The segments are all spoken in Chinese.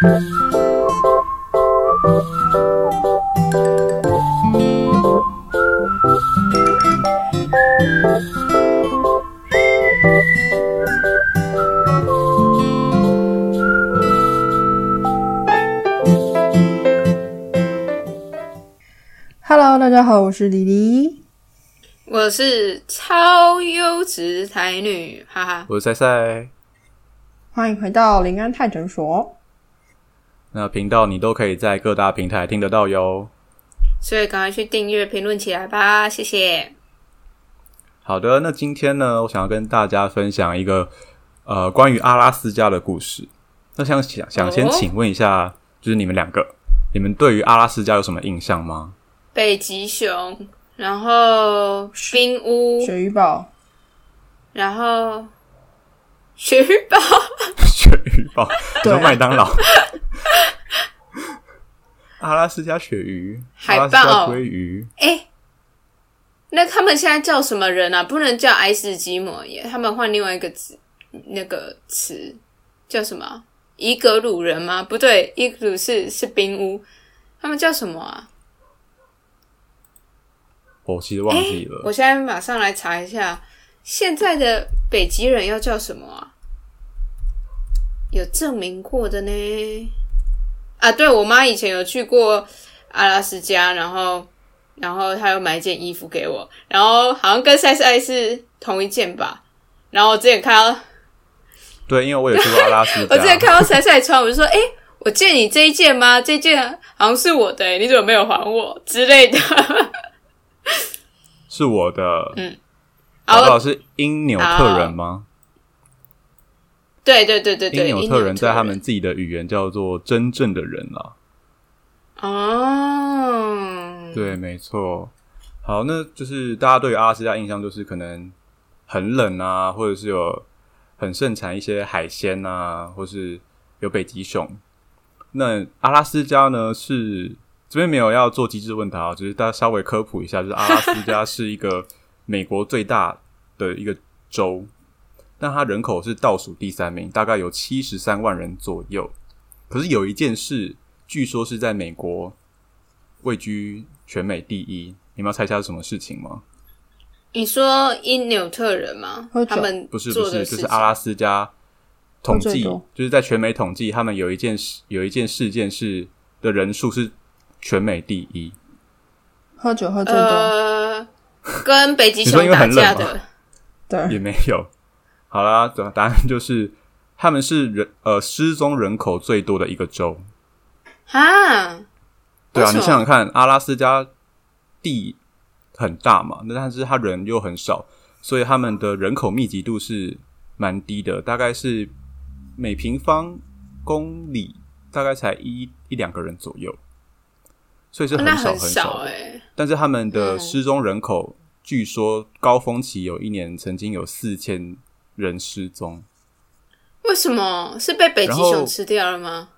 Hello，大家好，我是李黎。我是超优质才女，哈哈。我是赛赛。欢迎回到林安泰诊所。那频道你都可以在各大平台听得到哟。所以赶快去订阅、评论起来吧，谢谢。好的，那今天呢，我想要跟大家分享一个呃关于阿拉斯加的故事。那想想想先请问一下，就是你们两个，你们对于阿拉斯加有什么印象吗？北极熊，然后冰屋，雪鱼堡，然后鳕鱼堡，鳕鱼堡，对啊说麦当劳，阿拉斯加鳕鱼，海豹鲑鱼，哎、那他们现在叫什么人啊？不能叫爱斯基摩耶，他们换另外一个词，那个词叫什么？伊格鲁人吗？不对，伊格鲁是是冰屋，他们叫什么啊？我其实忘记了。我现在马上来查一下，现在的北极人要叫什么啊？有证明过的呢？啊，对我妈以前有去过阿拉斯加，然后然后她有买一件衣服给我，然后好像跟赛赛是同一件吧。然后我之前看到，对，因为我有去过阿拉斯加，我之前看到赛赛穿，我就说：“哎、我借你这一件吗？这件好像是我的、欸，你怎么没有还我之类的？”是我的，嗯搞不好是因纽特人吗？对对对对对，因纽特人在他人们自己的语言叫做真正的人啦。哦，对，没错。好，那就是大家对于阿拉斯加印象就是可能很冷啊，或者是有很盛产一些海鲜啊，或是有北极熊。那阿拉斯加呢是这边没有要做机智问答哦，只是大家稍微科普一下，就是阿拉斯加是一个美国最大的一个州，但它人口是倒数第三名，大概有七十三万人左右。可是有一件事，据说是在美国位居全美第一，你们要猜一下是什么事情吗？你说因纽特人吗？他们不是不是，就是阿拉斯加统计，就是在全美统计，他们有一件事有一件事件是的人数是全美第一。喝酒喝最多，呃，跟北极熊打架的，对，也没有。好啦，答答案就是他们是人呃失踪人口最多的一个州。哈，对啊，你想想看，阿拉斯加地很大嘛，那但是它人又很少，所以他们的人口密集度是蛮低的，大概是每平方公里大概才一一两个人左右，所以是很少很少。哎、但是他们的嗯失踪人口，据说高峰期有一年曾经有四千人失踪，为什么是被北极熊吃掉了吗？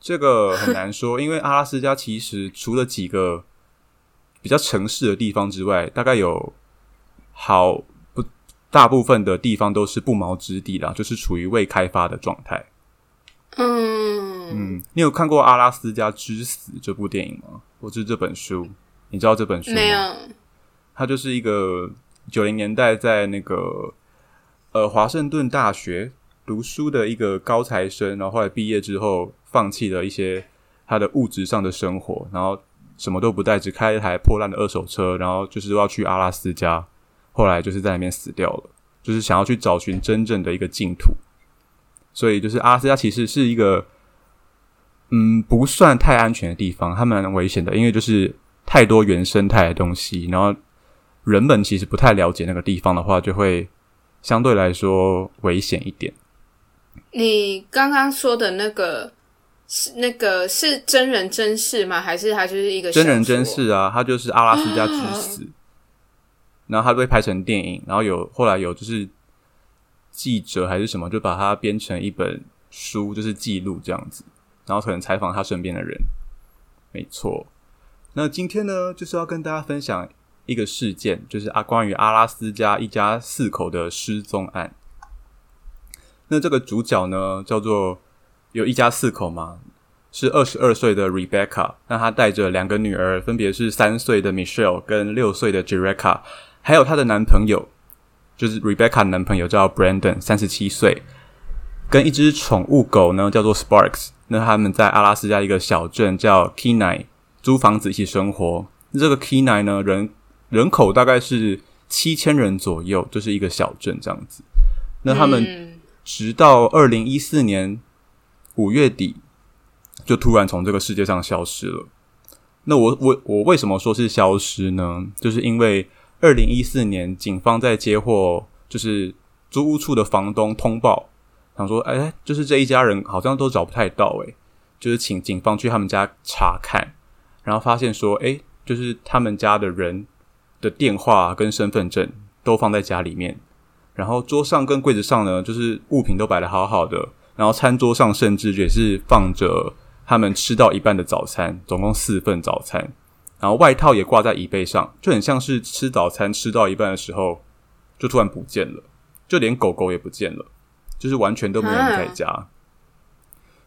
这个很难说，因为阿拉斯加其实除了几个比较城市的地方之外，大概有好不大部分的地方都是不毛之地啦，就是处于未开发的状态。嗯，嗯，你有看过《阿拉斯加之死》这部电影吗？或是这本书？你知道这本书吗？没有，它就是一个九零年代在那个呃华盛顿大学读书的一个高材生，然后后来毕业之后放弃了一些他的物质上的生活，然后什么都不带，只开一台破烂的二手车，然后就是要去阿拉斯加，后来就是在那边死掉了，就是想要去找寻真正的一个净土。所以就是阿拉斯加其实是一个嗯不算太安全的地方，它蛮危险的，因为就是太多原生态的东西，然后人们其实不太了解那个地方的话，就会相对来说危险一点。你刚刚说的那个是那个是真人真事吗？还是它就是一个真人真事啊，他就是阿拉斯加之死，然后他被拍成电影，然后有后来有就是记者还是什么，就把它编成一本书，就是记录这样子，然后可能采访他身边的人。没错，那今天呢，就是要跟大家分享一个事件，就是啊关于阿拉斯加一家四口的失踪案。那这个主角呢，叫做有一家四口嘛，是二十二岁的 Rebecca，那她带着两个女儿，分别是三岁的 Michelle 跟六岁的 Jerica，还有她的男朋友，就是 Rebecca 男朋友叫 Brandon，三十七岁，跟一只宠物狗呢叫做 Sparks，那他们在阿拉斯加一个小镇叫 Kenai 租房子一起生活。这个 Kenai 呢人人口大概是七千人左右，就是一个小镇这样子。那他们嗯直到二零一四年五月底，就突然从这个世界上消失了。那我我我为什么说是消失呢？就是因为二零一四年警方在接获就是租屋处的房东通报，想说，哎，就是这一家人好像都找不太到、诶，就是请警方去他们家查看，然后发现说，哎，就是他们家的人的电话跟身份证都放在家里面，然后桌上跟柜子上呢，就是物品都摆的好好的，然后餐桌上甚至也是放着他们吃到一半的早餐，总共四份早餐，然后外套也挂在椅背上，就很像是吃早餐吃到一半的时候，就突然不见了，就连狗狗也不见了，就是完全都没有人在家，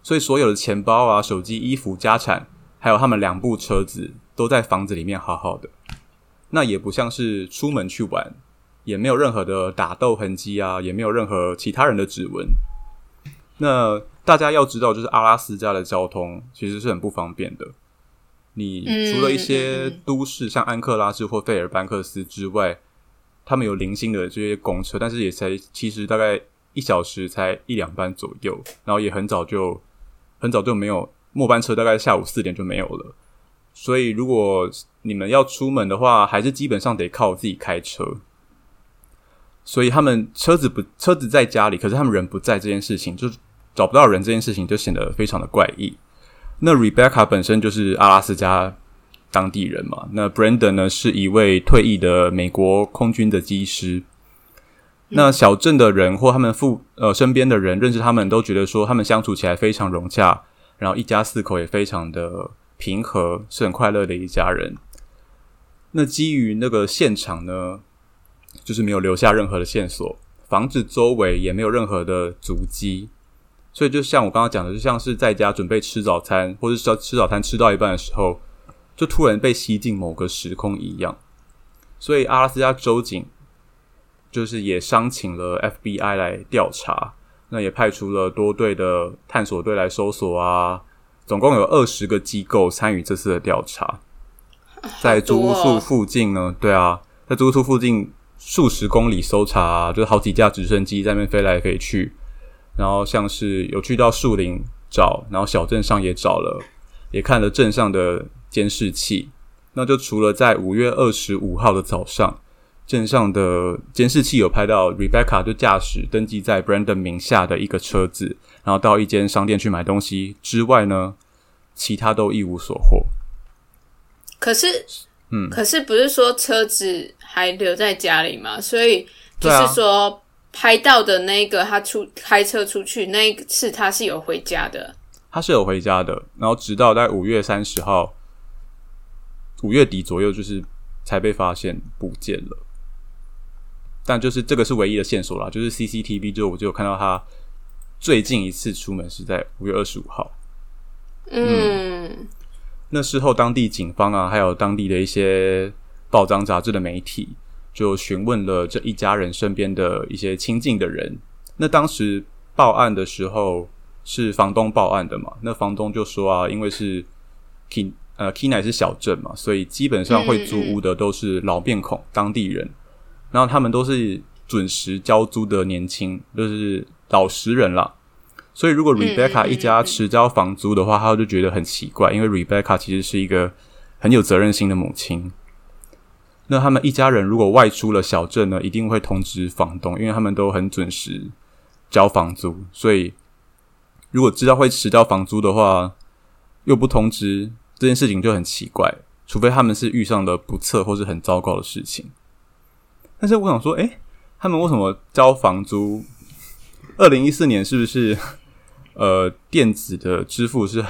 所以所有的钱包啊、手机、衣服、家产，还有他们两部车子都在房子里面好好的，那也不像是出门去玩。也没有任何的打斗痕迹啊，也没有任何其他人的指纹。那大家要知道，就是阿拉斯加的交通其实是很不方便的。你除了一些都市，像安克拉治或费尔班克斯之外，他们有零星的这些公车，但是也才其实大概一小时才一两班左右，然后也很早就很早就没有末班车，大概下午四点就没有了。所以如果你们要出门的话，还是基本上得靠自己开车。所以他们车子不车子在家里，可是他们人不在这件事情，就是找不到人这件事情就显得非常的怪异。那 Rebecca 本身就是阿拉斯加当地人嘛，那 Brandon 呢是一位退役的美国空军的机师。那小镇的人或他们父呃身边的人认识他们，都觉得说他们相处起来非常融洽，然后一家四口也非常的平和，是很快乐的一家人。那基于那个现场呢，就是没有留下任何的线索，房子周围也没有任何的足迹，所以就像我刚刚讲的，就像是在家准备吃早餐，或者是吃早餐吃到一半的时候，就突然被吸进某个时空一样。所以阿拉斯加州警就是也商请了 FBI 来调查，那也派出了多队的探索队来搜索啊，总共有二十个机构参与这次的调查。在租屋处附近呢，对啊，在租屋处附近数十公里搜查、啊，就是好几架直升机在那边飞来飞去，然后像是有去到树林找，然后小镇上也找了，也看了镇上的监视器。那就除了在五月二十五号的早上，镇上的监视器有拍到 Rebecca 就驾驶登记在 Brandon 名下的一个车子，然后到一间商店去买东西之外呢，其他都一无所获。可是，嗯，可是不是说车子还留在家里吗？所以就是说，拍到的那个他出开车出去那一次，他是有回家的。他是有回家的，然后直到在五月三十号，五月底左右，就是才被发现不见了。但就是这个是唯一的线索啦，就是 CCTV，就我就有看到他最近一次出门是在五月二十五号。嗯，那时候，当地警方啊，还有当地的一些报章杂志的媒体，就询问了这一家人身边的一些亲近的人。那当时报案的时候是房东报案的嘛？那房东就说啊，因为是 K 呃 K 乃是小镇嘛，所以基本上会租屋的都是老面孔、当地人，然后他们都是准时交租的年轻，就是老实人啦。所以，如果 Rebecca 一家迟交房租的话，他就觉得很奇怪，因为 Rebecca 其实是一个很有责任心的母亲。那他们一家人如果外出了小镇呢，一定会通知房东，因为他们都很准时交房租。所以，如果知道会迟交房租的话，又不通知，这件事情就很奇怪。除非他们是遇上了不测或是很糟糕的事情。但是我想说，诶、他们为什么交房租？二零一四年是不是？呃，电子的支付是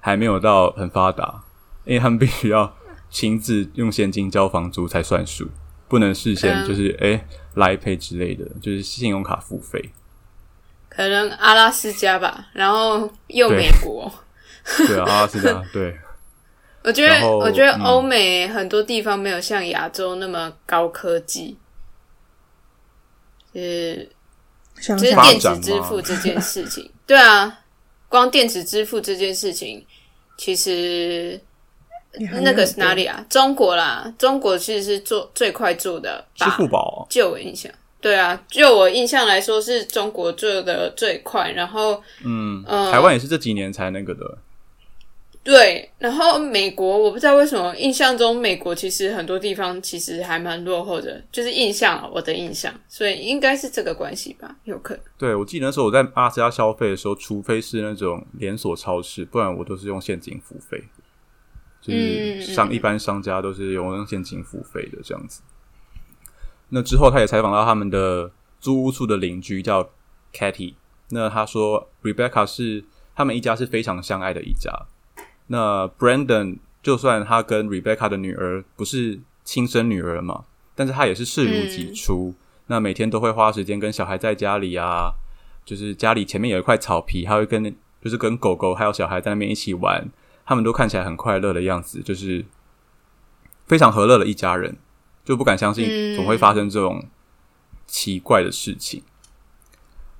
还没有到很发达，因为他们必须要亲自用现金交房租才算数，不能事先嗯就是诶来 Pay 之类的，就是信用卡付费。可可能阿拉斯加吧，然后又美国。对啊，阿拉斯加，对，我觉得，我觉得嗯欧美很多地方没有像亚洲那么高科技，是想想发电子支付这件事情。对啊，光电子支付这件事情，其实那个是哪里啊？中国啦，中国其实是做最快做的支？付宝就我印象，对啊，就我印象来说，是中国做的最快，然后嗯，嗯台湾也是这几年才那个的，对，然后美国我不知道为什么，印象中美国其实很多地方其实还蛮落后的，就是印象，我的印象，所以应该是这个关系吧，有可能。对我记得那时候我在阿斯加消费的时候，除非是那种连锁超市，不然我都是用现金付费，就是商一般商家都是用现金付费的这样子。那之后，他也采访到他们的租屋处的邻居叫 Katy，那他说 Rebecca 是他们一家是非常相爱的一家。那 Brandon 就算他跟 Rebecca 的女儿不是亲生女儿嘛，但是他也是视如己出。那每天都会花时间跟小孩在家里啊，就是家里前面有一块草皮，他会跟就是跟狗狗还有小孩在那边一起玩，他们都看起来很快乐的样子，就是非常和乐的一家人，就不敢相信嗯总会发生这种奇怪的事情。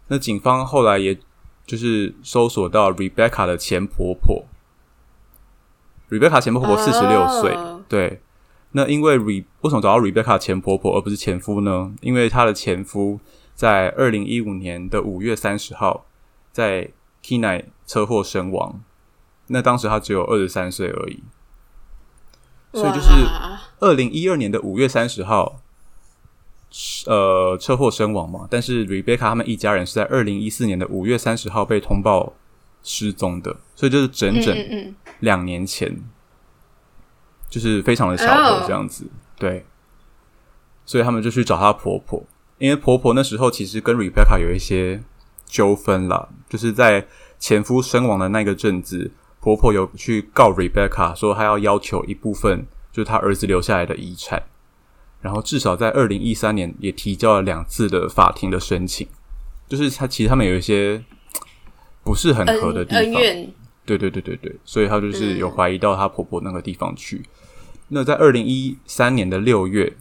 那警方后来也就是搜索到 Rebecca 的前婆婆，Rebecca 前婆婆四十六岁，哦对。那因为 Re 为什么找到 Rebecca 前婆婆而不是前夫呢？因为她的前夫在二零一五年的五月三十号在 Kinai 车祸身亡，那当时他只有二十三岁而已。所以就是哇二零一二年的五月三十号，呃，车祸身亡嘛。但是 Rebecca 他们一家人是在二零一四年的五月三十号被通报失踪的，所以就是整整两年前，就是非常的巧哦。合这样子。对，所以他们就去找她婆婆，因为婆婆那时候其实跟 Rebecca 有一些纠纷啦，就是在前夫身亡的那个阵子，婆婆有去告 Rebecca 说她要要求一部分就是她儿子留下来的遗产，然后至少在二零一三年也提交了两次的法庭的申请，就是他其实他们有一些不是很合的地方，对对对对对，所以她就是有怀疑到她婆婆那个地方去。那在二零一三年的六月，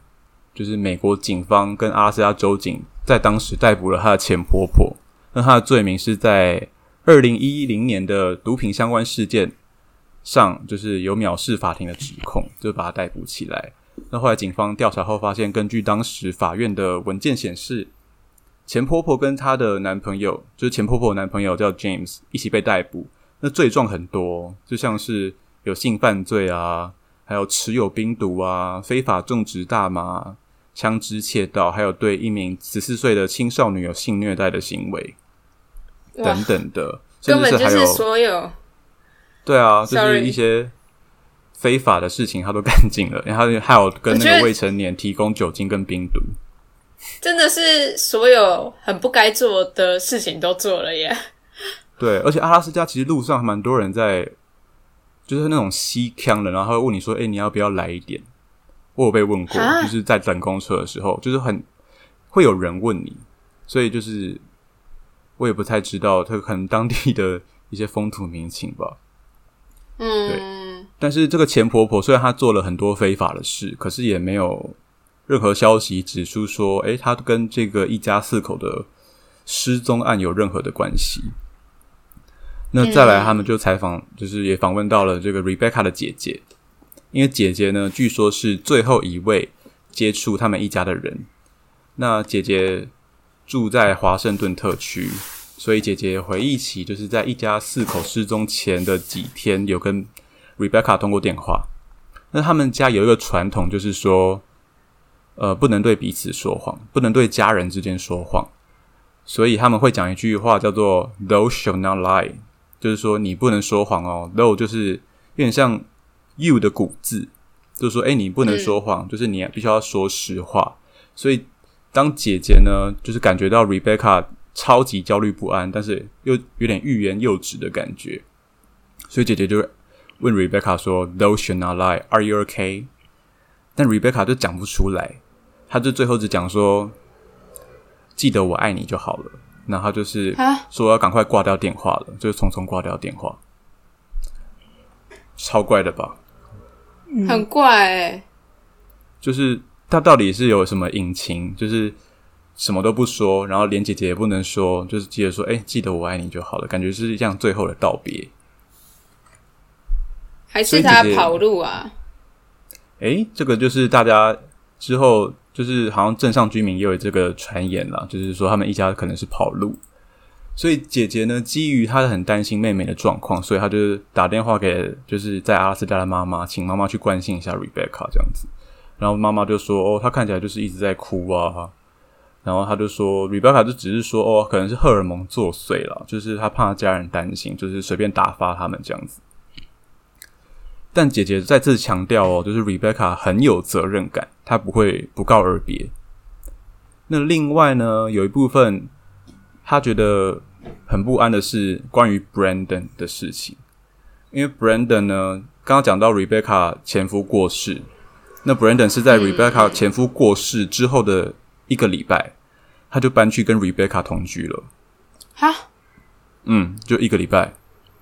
就是美国警方跟阿拉斯加州警在当时逮捕了她的前婆婆。那她的罪名是在二零一零年的毒品相关事件上，就是有藐视法庭的指控，就把她逮捕起来。那后来警方调查后发现，根据当时法院的文件显示，前婆婆跟她的男朋友，就是钱婆婆的男朋友叫 James，一起被逮捕。那罪状很多，就像是有性犯罪啊，还有持有冰毒啊，非法种植大麻、枪支窃盗，还有对一名十四岁的青少女有性虐待的行为等等的，甚根本就是还有所有对啊，就是一些非法的事情他都干尽了，然后还有跟那个未成年提供酒精跟冰毒。真的是所有很不该做的事情都做了耶。对，而且阿拉斯加其实路上还蛮多人在，就是那种西腔的，然后他会问你说：“哎、你要不要来一点？”我有被问过，啊就是在等公车的时候，就是很会有人问你，所以就是我也不太知道他可能当地的一些风土民情吧。嗯，对但是这个钱婆婆虽然她做了很多非法的事，可是也没有任何消息指出说，诶，他跟这个一家四口的失踪案有任何的关系。那再来，他们就采访，就是也访问到了这个 Rebecca 的姐姐，因为姐姐呢，据说是最后一位接触他们一家的人。那姐姐住在华盛顿特区，所以姐姐回忆起，就是在一家四口失踪前的几天，有跟 Rebecca 通过电话。那他们家有一个传统，就是说，呃，不能对彼此说谎，不能对家人之间说谎，所以他们会讲一句话叫做 “Thou shall not lie”，就是说你不能说谎哦。Thou 就是有点像 you 的古字，就是说，哎，你不能说谎，就是你必须要说实话。所以当姐姐呢，就是感觉到 Rebecca 超级焦虑不安，但是又有点欲言又止的感觉，所以姐姐就问 Rebecca 说：“Thou should not lie. Are you okay？” 但 Rebecca 就讲不出来，她就最后只讲说：“记得我爱你就好了。”然后就是啊说要赶快挂掉电话了，就是匆匆挂掉电话，超怪的吧？很怪哎、就是他到底是有什么隐情？就是什么都不说，然后连姐姐也不能说，就是记得说，哎、记得我爱你就好了，感觉是这样最后的道别。还是他跑路啊？哎，这个就是大家之后就是好像镇上居民也有这个传言啦，就是说他们一家可能是跑路，所以姐姐呢，基于她很担心妹妹的状况，所以她就打电话给就是在阿拉斯加的妈妈，请妈妈去关心一下 Rebecca 这样子。然后妈妈就说：“哦，她看起来就是一直在哭啊。”然后她就说：“Rebecca 就只是说哦，可能是荷尔蒙作祟了，就是她怕家人担心，就是随便打发他们这样子。”但姐姐再次强调哦，就是 Rebecca 很有责任感，她不会不告而别。那另外呢，有一部分她觉得很不安的是关于 Brandon 的事情，因为 Brandon 呢，刚刚讲到 Rebecca 前夫过世，那 Brandon 是在 Rebecca 前夫过世之后的一个礼拜，他就搬去跟 Rebecca 同居了。哈，嗯，就一个礼拜，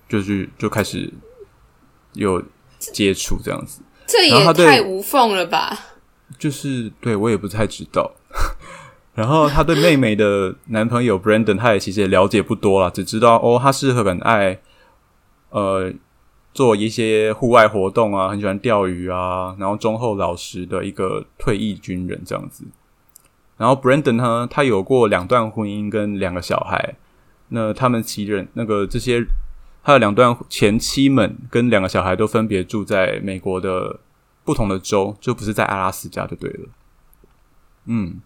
就是就开始有接触这样子。这也太无缝了吧？就是对我也不太知道。然后他对妹妹的男朋友 Brandon，他也其实也了解不多啦，只知道哦，他是很爱呃做一些户外活动啊，很喜欢钓鱼啊，然后忠厚老实的一个退役军人这样子。然后 Brandon 呢，他有过两段婚姻跟两个小孩，那他们其人那个这些他的两段前妻们跟两个小孩都分别住在美国的不同的州，就不是在阿拉斯加就对了。嗯，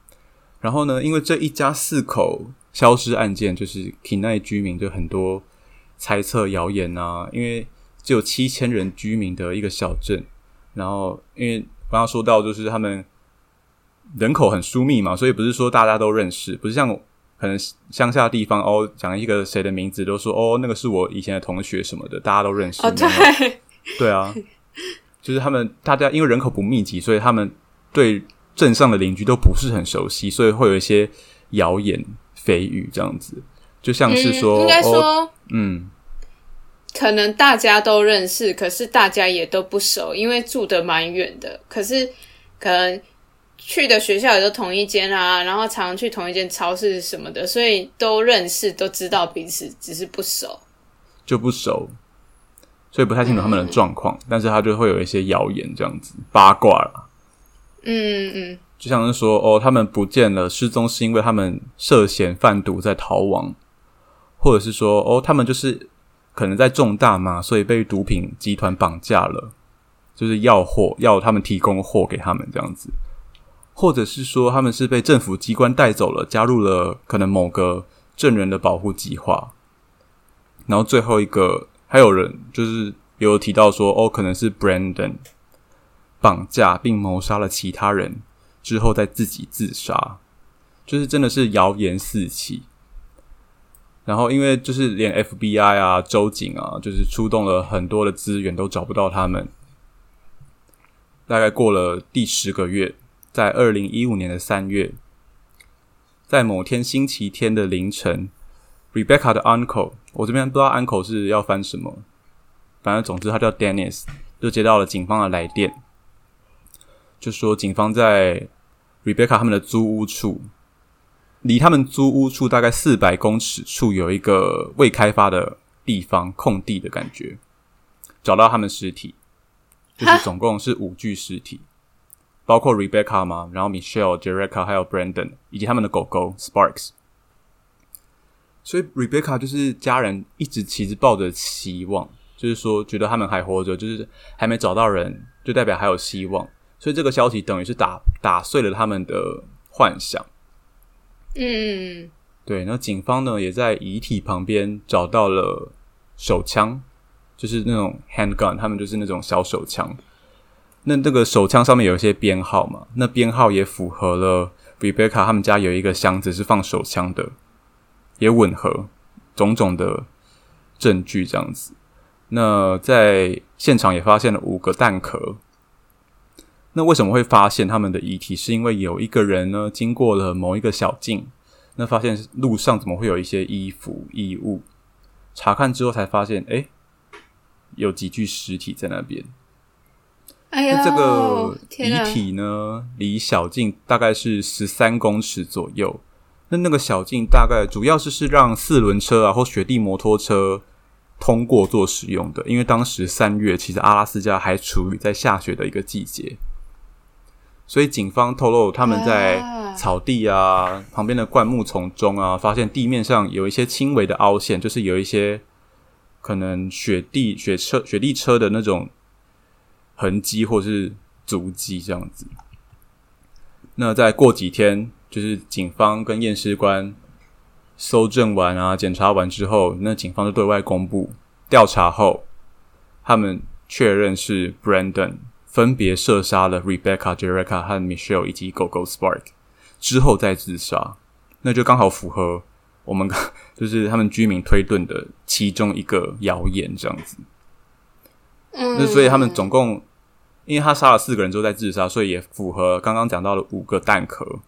然后呢，因为这一家四口消失案件，就是 Kenai 居民就很多猜测谣言啊，因为只有七千人居民的一个小镇，然后因为刚刚说到就是他们人口很疏密嘛，所以不是说大家都认识，不是像可能乡下地方哦，讲一个谁的名字都说哦，那个是我以前的同学什么的，大家都认识。对，对啊，就是他们大家因为人口不密集，所以他们对镇上的邻居都不是很熟悉，所以会有一些谣言蜚语这样子，就像是说，嗯、应该哦，说，嗯，可能大家都认识，可是大家也都不熟，因为住的蛮远的。可是可能去的学校也都同一间啊，然后常常去同一间超市什么的，所以都认识，都知道彼此，只是不熟。就不熟，所以不太清楚他们的状况，但是他就会有一些谣言这样子八卦啦。嗯嗯，就像是说，哦，他们不见了，失踪是因为他们涉嫌贩毒在逃亡，或者是说，哦，他们就是可能在种大麻，所以被毒品集团绑架了，就是要货，要他们提供货给他们这样子，或者是说他们是被政府机关带走了，加入了可能某个证人的保护计划，然后最后一个还有人就是有提到说，哦，可能是 Brandon。绑架并谋杀了其他人之后，再自己自杀，就是真的是谣言四起。然后，因为就是连 FBI 啊、州警啊，就是出动了很多的资源，都找不到他们。大概过了第十个月，在二零一五年的三月，在某天星期天的凌晨，Rebecca 的 uncle，我这边不知道 uncle 是要翻什么，反正总之他叫 Dennis，就接到了警方的来电。就说警方在 Rebecca 他们的租屋处，离他们租屋处大概四百公尺处有一个未开发的地方，空地的感觉，找到他们尸体，就是总共是五具尸体，包括 Rebecca 嘛，然后 Michelle、Jerica 还有 Brandon 以及他们的狗狗 Sparks。所以 Rebecca 就是家人一直其实抱着希望，就是说觉得他们还活着，就是还没找到人，就代表还有希望。所以这个消息等于是打打碎了他们的幻想。嗯，对。那警方呢，也在遗体旁边找到了手枪，就是那种 handgun，他们就是那种小手枪。那这个手枪上面有一些编号嘛，那编号也符合了 Rebecca 他们家有一个箱子是放手枪的，也吻合种种的证据这样子。那在现场也发现了五个弹壳。那为什么会发现他们的遗体？是因为有一个人呢，经过了某一个小径，那发现路上怎么会有一些衣服衣物？查看之后才发现，哎，有几具尸体在那边。哎呀，那这个遗体呢，离小径大概是十三公尺左右。那那个小径大概主要是是让四轮车啊或雪地摩托车通过做使用的，因为当时三月，其实阿拉斯加还处于在下雪的一个季节，所以警方透露他们在啊。草地啊旁边的灌木丛中啊，发现地面上有一些轻微的凹陷，就是有一些可能雪地雪车雪地车的那种痕迹或是足迹这样子。那再过几天，就是警方跟验尸官搜证完啊、检查完之后，那警方就对外公布调查后，他们确认是 Brandon 分别射杀了 Rebecca、Jerica 和 Michelle 以及狗狗 Spark 之后再自杀，那就刚好符合我们刚就是他们居民推论的其中一个谣言这样子。嗯，那所以他们总共，因为他杀了四个人之后再自杀，所以也符合刚刚讲到的五个弹壳。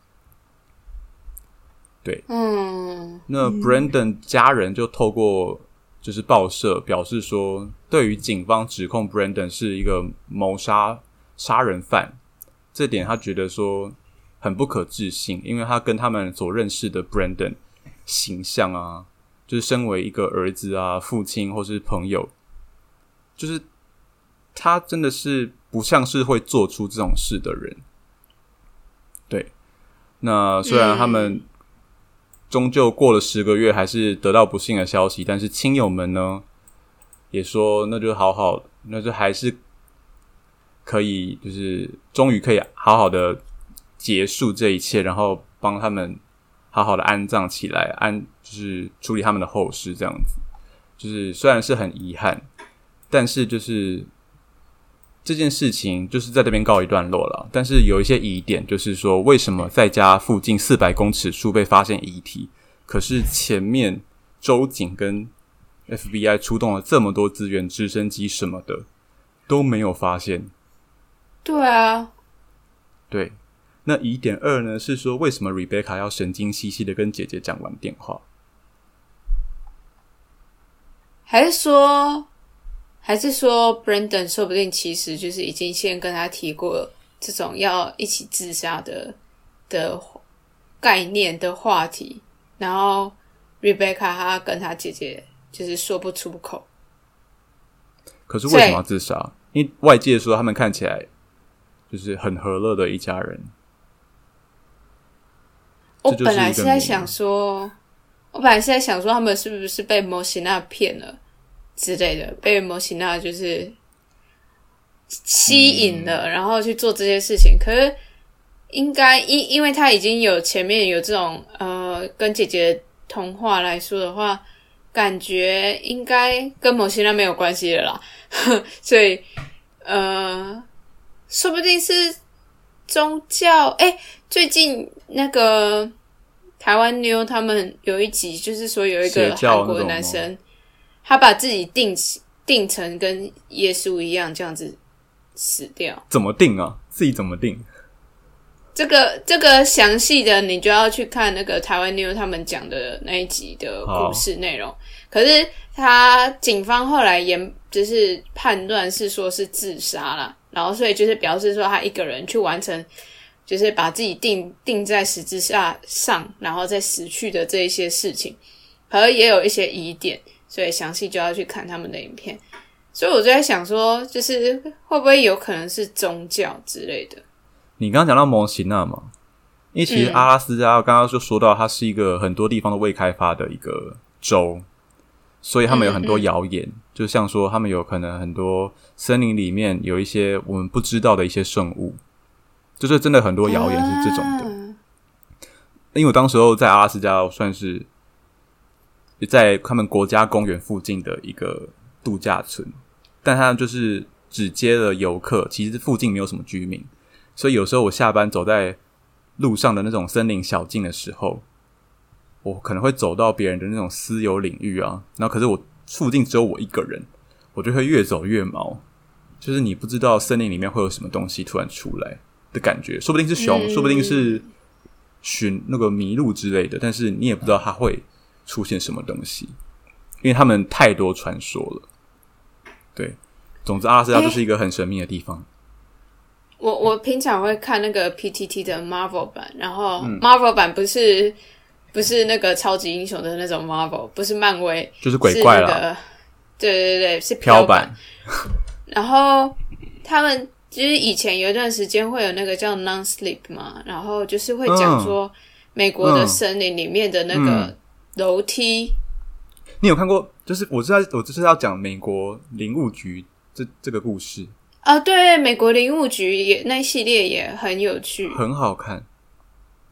对。嗯。那 Brandon 家人就透过就是报社表示说，对于警方指控 Brandon 是一个谋杀杀人犯，这点他觉得说很不可置信，因为他跟他们所认识的 Brandon 形象啊，就是身为一个儿子啊、父亲或是朋友，就是他真的是不像是会做出这种事的人。对，那虽然他们终究过了十个月，还是得到不幸的消息，但是亲友们呢也说，那就好好，那就还是可以，就是终于可以好好的结束这一切，然后帮他们好好的安葬起来，安就是处理他们的后事，这样子。就是虽然是很遗憾，但是就是这件事情就是在这边告一段落了。但是有一些疑点，就是说为什么在家附近四百公尺处被发现遗体，可是前面州警跟 FBI 出动了这么多资源、直升机什么的都没有发现。对啊，对，那疑点二呢是说为什么 Rebecca 要神经兮兮的跟姐姐讲完电话？还是说，还是说，Brandon 说不定其实就是已经先跟他提过这种要一起自杀的的概念的话题，然后 Rebecca 她跟她姐姐就是说不出口。可是为什么要自杀？因为外界说他们看起来就是很和乐的一家人。我本来是在想说，我本来是在想说他们是不是被摩西娜骗了之类的，被摩西娜就是吸引了，然后去做这些事情。可是应该因因为他已经有前面有这种呃跟姐姐通话来说的话，感觉应该跟摩西娜没有关系了啦。所以呃，说不定是宗教。哎、最近那个台湾妞他们有一集，就是说有一个韩国男生，他把自己定定成跟耶稣一样这样子死掉。怎么定啊？自己怎么定？这个这个详细的，你就要去看那个台湾妞他们讲的那一集的故事内容。可是他警方后来也就是判断是说是自杀了，然后所以就是表示说他一个人去完成，就是把自己定定在十字架上，然后再死去的这一些事情，可是也有一些疑点，所以详细就要去看他们的影片。所以我就在想说，就是会不会有可能是宗教之类的？你刚刚讲到蒙西纳嘛，因为其实嗯阿拉斯加刚刚就说到，它是一个很多地方都未开发的一个州，所以他们有很多谣言，就像说他们有可能很多森林里面有一些我们不知道的一些生物，就是真的很多谣言是这种的。啊因为我当时候在阿拉斯加算是在他们国家公园附近的一个度假村，但它就是只接了游客，其实附近没有什么居民，所以有时候我下班走在路上的那种森林小径的时候，我可能会走到别人的那种私有领域啊，然后可是我附近只有我一个人，我就会越走越毛，就是你不知道森林里面会有什么东西突然出来的感觉，说不定是熊，说不定是寻那个麋鹿之类的，但是你也不知道它会出现什么东西，因为他们太多传说了。对，总之阿拉斯加就是一个很神秘的地方。我我平常会看那个 PTT 的 Marvel 版，然后嗯。Marvel 版不是不是那个超级英雄的那种 Marvel，不是漫威，就是鬼怪了那个对对对，是飘版版。然后他们就是以前有一段时间会有那个叫 Non Sleep 嘛，然后就是会讲说美国的森林里面的那个嗯楼梯，你有看过？就是我知道，我就是要讲美国林务局这这个故事，啊，对，美国林务局也那一系列也很有趣。很好看。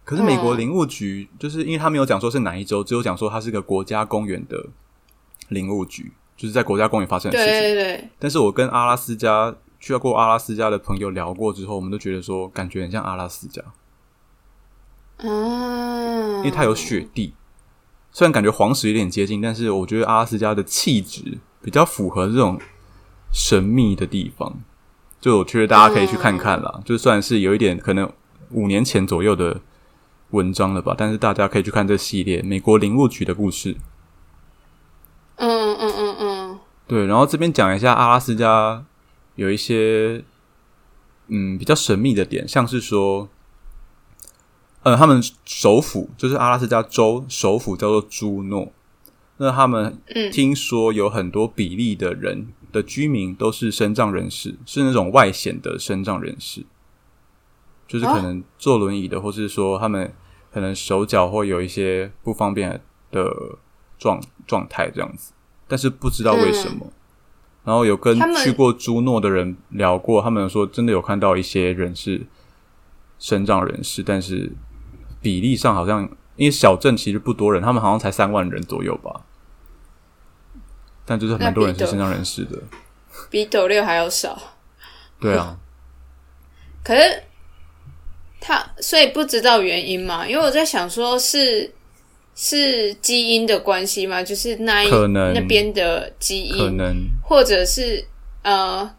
可是美国嗯林务局，就是因为他没有讲说是哪一周，只有讲说它是个国家公园的林务局，就是在国家公园发生的事情。对对，但是我跟阿拉斯加去过阿拉斯加的朋友聊过之后，我们都觉得说感觉很像阿拉斯加，嗯，因为它有雪地。虽然感觉黄石有点接近，但是我觉得阿拉斯加的气质比较符合这种神秘的地方。就我觉得大家可以去看看啦，就算是有一点可能五年前左右的文章了吧，但是大家可以去看这系列美国林务局的故事。嗯嗯嗯嗯，对，然后这边讲一下阿拉斯加有一些嗯比较神秘的点，像是说，呃，他们首府就是阿拉斯加州首府叫做朱诺，那他们嗯。听说有很多比例的人的居民都是身障人士，是那种外显的身障人士，就是可能坐轮椅的，或是说他们可能手脚会有一些不方便的状状态这样子，但是不知道为什么。然后有跟去过朱诺的人聊过，他们说真的有看到一些人是身障人士，但是比例上好像因为小镇其实不多人，他们好像才三万人左右吧，但就是很多人是身障人士的。比斗六还要少。对啊，可是他所以不知道原因嘛？因为我在想说是是基因的关系吗？就是那一可能那边的基因，可能或者是呃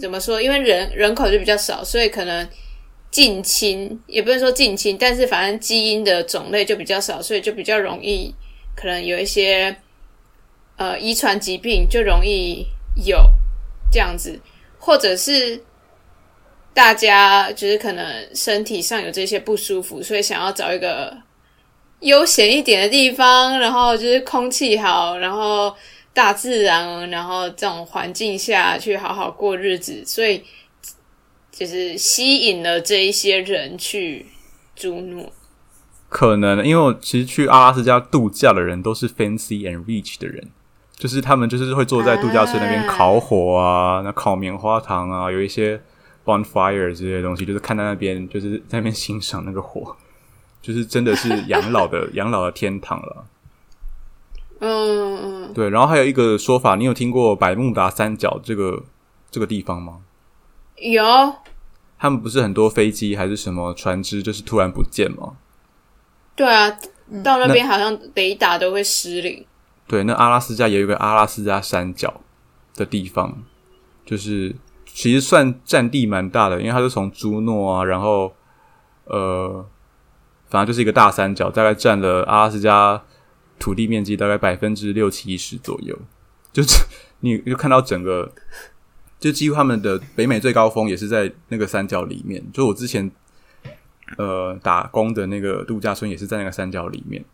怎么说？因为人人口就比较少，所以可能近亲也不能说近亲，但是反正基因的种类就比较少，所以就比较容易可能有一些呃遗传疾病就容易有这样子，或者是大家就是可能身体上有这些不舒服，所以想要找一个悠闲一点的地方，然后就是空气好，然后大自然，然后这种环境下去好好过日子，所以就是吸引了这一些人去朱诺。可能，因为我其实去阿拉斯加度假的人都是 fancy and rich 的人，就是他们就是会坐在度假村那边啊烤火啊，那烤棉花糖啊，有一些 bonfire 这些东西，就是看在那边，就是在那边欣赏那个火，就是真的是养老的养老的天堂了。嗯嗯，对，然后还有一个说法，你有听过百慕达三角这个这个地方吗？有他们不是很多飞机还是什么船只，就是突然不见吗？对啊，到那边好像雷达都会失灵。对，那阿拉斯加也有一个阿拉斯加山脚的地方，就是其实算占地蛮大的，因为它是从朱诺啊，然后呃，反正就是一个大三角，大概占了阿拉斯加土地面积大概百分之六七十左右，就是你就看到整个，就几乎他们的北美最高峰也是在那个三角里面。就我之前呃打工的那个度假村也是在那个三角里面。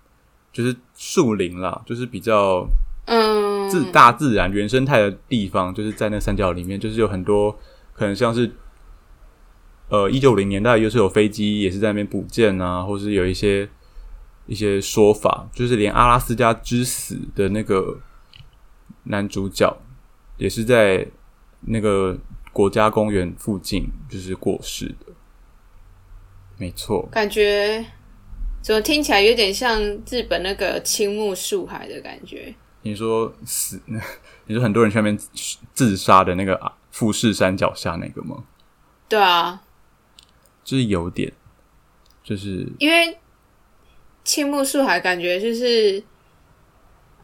就是树林啦，就是比较嗯，自大自然原生态的地方，就是在那三角里面，就是有很多可能像是呃一九零年代，又是有飞机也是在那边补建啊，或是有一些一些说法，就是连阿拉斯加之死的那个男主角也是在那个国家公园附近就是过世的，没错，感觉怎么听起来有点像日本那个青木树海的感觉。你说死，你说很多人去那边自杀的那个啊富士山脚下那个吗？对啊，就是有点，就是因为青木树海感觉就是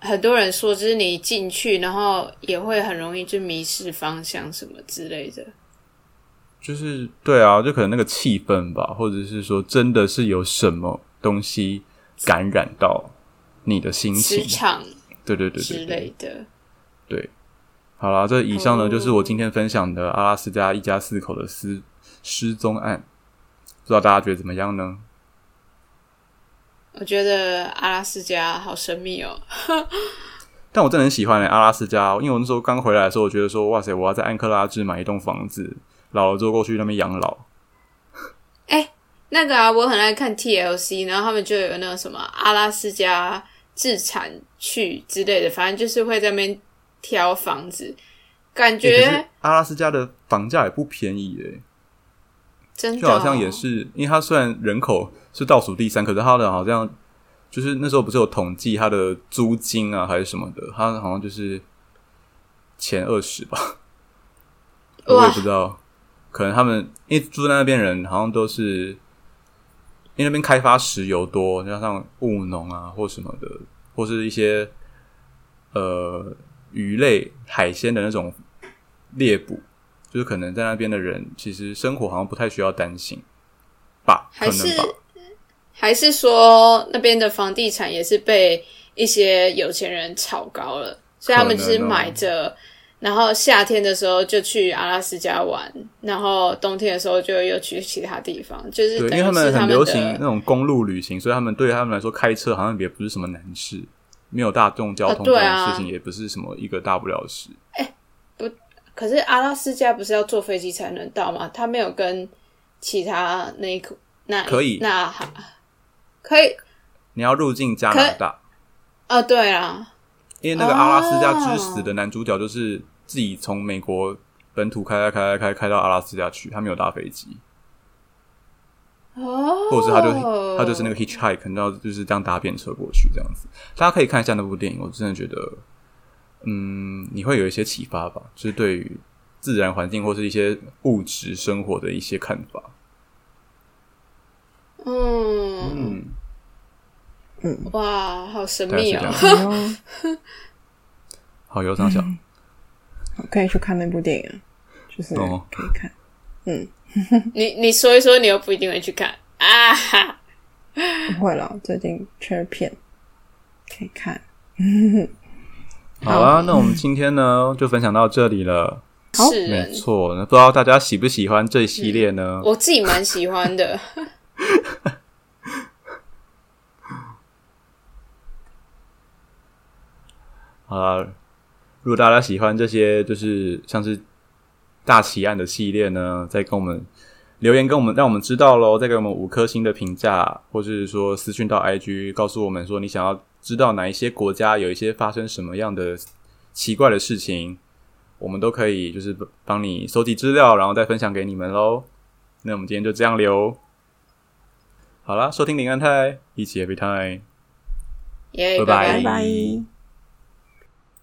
很多人说，就是你进去，然后也会很容易就迷失方向什么之类的。就是对啊，就可能那个气氛吧，或者是说真的是有什么东西感染到你的心情磁，场对对对之类的。对。好啦，这以上呢哦就是我今天分享的阿拉斯加一家四口的失失踪案，不知道大家觉得怎么样呢？我觉得阿拉斯加好神秘哦。但我真的很喜欢、欸、阿拉斯加，因为我那时候刚回来的时候，我觉得说，哇塞，我要在安克拉治买一栋房子，老了之后过去那边养老。那个啊，我很爱看 TLC，然后他们就有那个什么阿拉斯加自产区之类的，反正就是会在那边挑房子，感觉是阿拉斯加的房价也不便宜诶、真的、就好像也是，因为它虽然人口是倒数第三，可是它的好像就是那时候不是有统计它的租金啊还是什么的，它好像就是前二十吧，我也不知道，可能他们因为住在那边人好像都是。因为那边开发石油多，加上务农啊或什么的，或是一些呃鱼类、海鲜的那种猎捕，就是可能在那边的人其实生活好像不太需要担心吧，可还是。还是说那边的房地产也是被一些有钱人炒高了，所以他们就是买着，然后夏天的时候就去阿拉斯加玩，然后冬天的时候就又去其他地方，就是对，因为他们很流行那种公路旅行，所以他们对他们来说开车好像也不是什么难事，没有大众交通这种事情也不是什么一个大不了的事。可是阿拉斯加不是要坐飞机才能到吗？他没有跟其他那一那可以。那可以。你要入境加拿大，哦，对啊，因为那个阿拉斯加之死的男主角就是自己从美国本土开开开开开开到阿拉斯加去，他没有搭飞机，哦，或者是他就他就是那个 hitchhike，然后就是这样搭便车过去这样子。大家可以看一下那部电影，我真的觉得，嗯，你会有一些启发吧，就是对于自然环境或是一些物质生活的一些看法。嗯嗯，哇，好神秘哦是这！样哎呦好，忧伤小，可以去看那部电影啊，就是哦可以看。嗯 你你说一说，你又不一定会去看啊哈。不会了，最近缺片，可以看。好啦，那我们今天呢就分享到这里了。没是没，错，那不知道大家喜不喜欢这一系列呢？我自己蛮喜欢的。好啦，如果大家喜欢这些就是像是大奇案的系列呢，再跟我们留言，跟我们让我们知道喽，再给我们五颗星的评价，或是说私讯到 IG 告诉我们说你想要知道哪一些国家有一些发生什么样的奇怪的事情，我们都可以就是帮你收集资料，然后再分享给你们喽。那我们今天就这样留。好啦，收听林安泰，一起 every time。耶，拜拜拜拜拜。